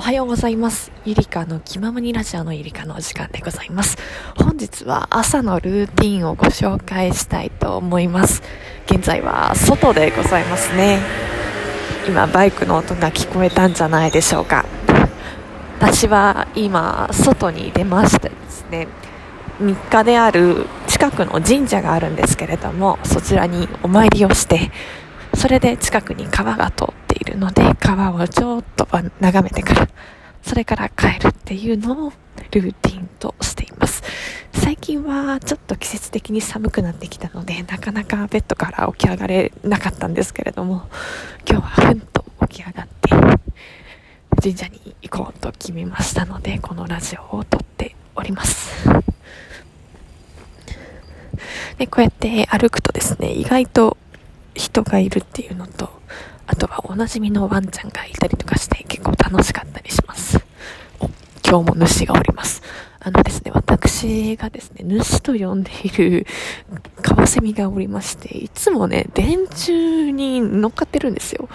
おはようございます。ゆりかの気ままにラジオのゆりかのお時間でございます。本日は朝のルーティンをご紹介したいと思います。現在は外でございますね。今バイクの音が聞こえたんじゃないでしょうか。私は今外に出ましてですね、日課である近くの神社があるんですけれども、そちらにお参りをして、それで近くに川が通っているので川をちょっと眺めてからそれから帰るっていうのをルーティンとしています。最近はちょっと季節的に寒くなってきたのでなかなかベッドから起き上がれなかったんですけれども今日はふんと起き上がって神社に行こうと決めましたのでこのラジオを撮っております。でこうやって歩くとですね意外と人がいるっていうのと、あとはおなじみのワンちゃんがいたりとかして結構楽しかったりします。お、今日も主がおります。あのですね、私がですね、主と呼んでいるカワセミがおりまして、いつもね、電柱に乗っかってるんですよ。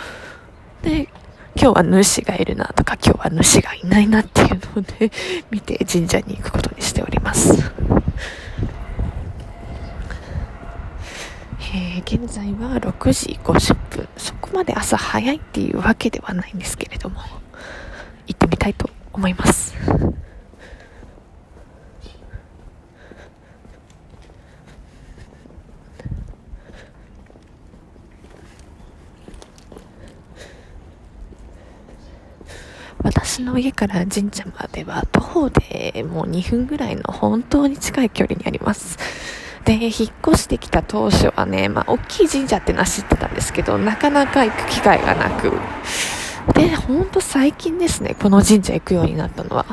で、今日は主がいるなとか、今日は主がいないなっていうので、見て神社に行くことにしております。えー、現在は6時50分。そこまで朝早いっていうわけではないんですけれども行ってみたいと思います。私の家から神社までは徒歩でもう2分ぐらいの本当に近い距離にあります。で、引っ越してきた当初はね、まあ、大きい神社ってのは知ってたんですけど、なかなか行く機会がなく。で、ほんと最近ですね、この神社行くようになったのは。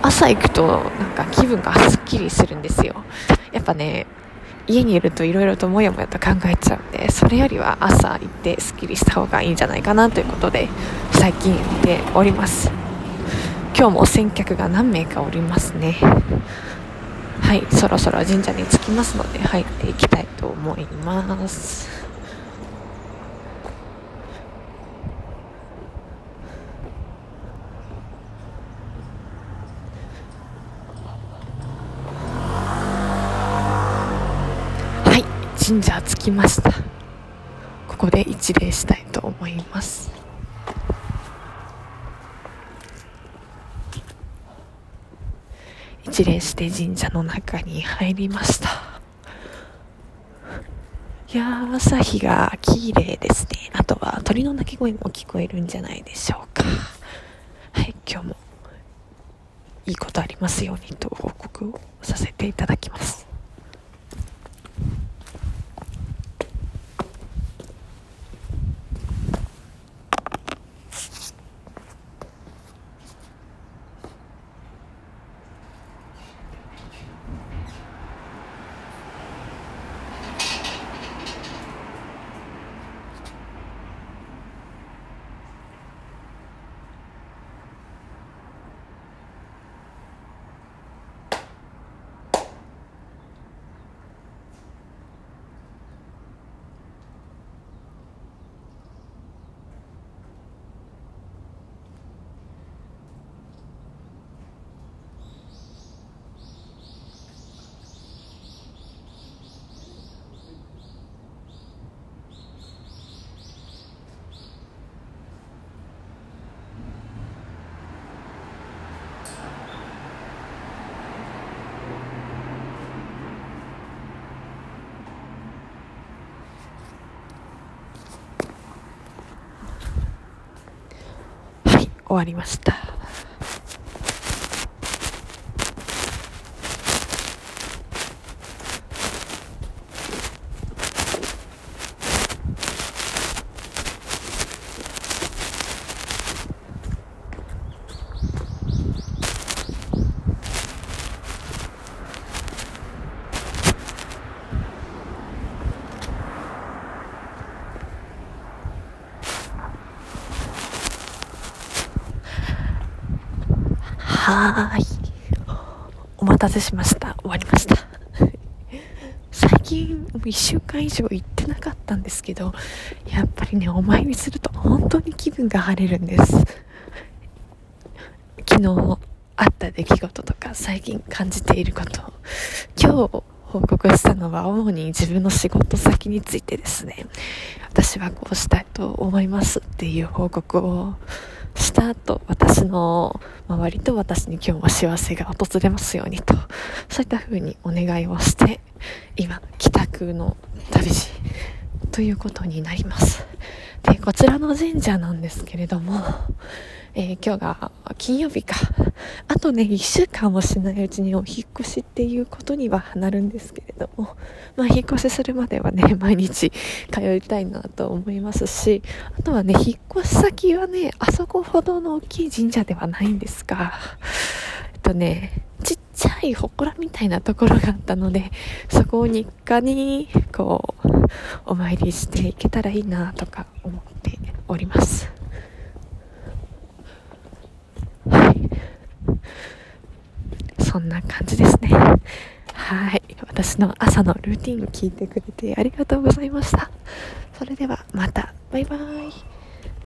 朝行くと、なんか気分がすっきりするんですよ。やっぱね、家にいると色々ともやもやと考えちゃうんで、それよりは朝行ってすっきりした方がいいんじゃないかなということで、最近行っております。今日も先客が何名かおりますね。はい、そろそろ神社に着きますので入っていきたいと思います。はい、神社着きました。ここで一礼したいと思います。一礼して神社の中に入りました。いやー朝日が綺麗ですね。あとは鳥の鳴き声も聞こえるんじゃないでしょうか。はい今日もいいことありますようにと報告をさせていただきますはい終わりました。はーい。お待たせしました。終わりました。最近、1週間以上行ってなかったんですけど、やっぱりね、お参りすると本本当に気分が晴れるんです昨日あった出来事とか最近感じていること今日報告したのは主に自分の仕事先についてですね私はこうしたいと思いますっていう報告をした後私の周りと私に今日は幸せが訪れますようにとそういった風にお願いをして今帰宅の旅路ということになります。でこちらの神社なんですけれどもえー、今日が金曜日か。あとね、1週間もしないうちにお引越しっていうことにはなるんですけれども、まあ、引っ越しするまではね、毎日通いたいなと思いますし、あとはね、引っ越し先はね、あそこほどの大きい神社ではないんですが、えっとね、ちっちゃい祠みたいなところがあったので、そこを日課に、こう、お参りしていけたらいいなとか思っております。そんな感じですね。はい。私の朝のルーティン聞いてくれてありがとうございました。それではまた。バイバイ。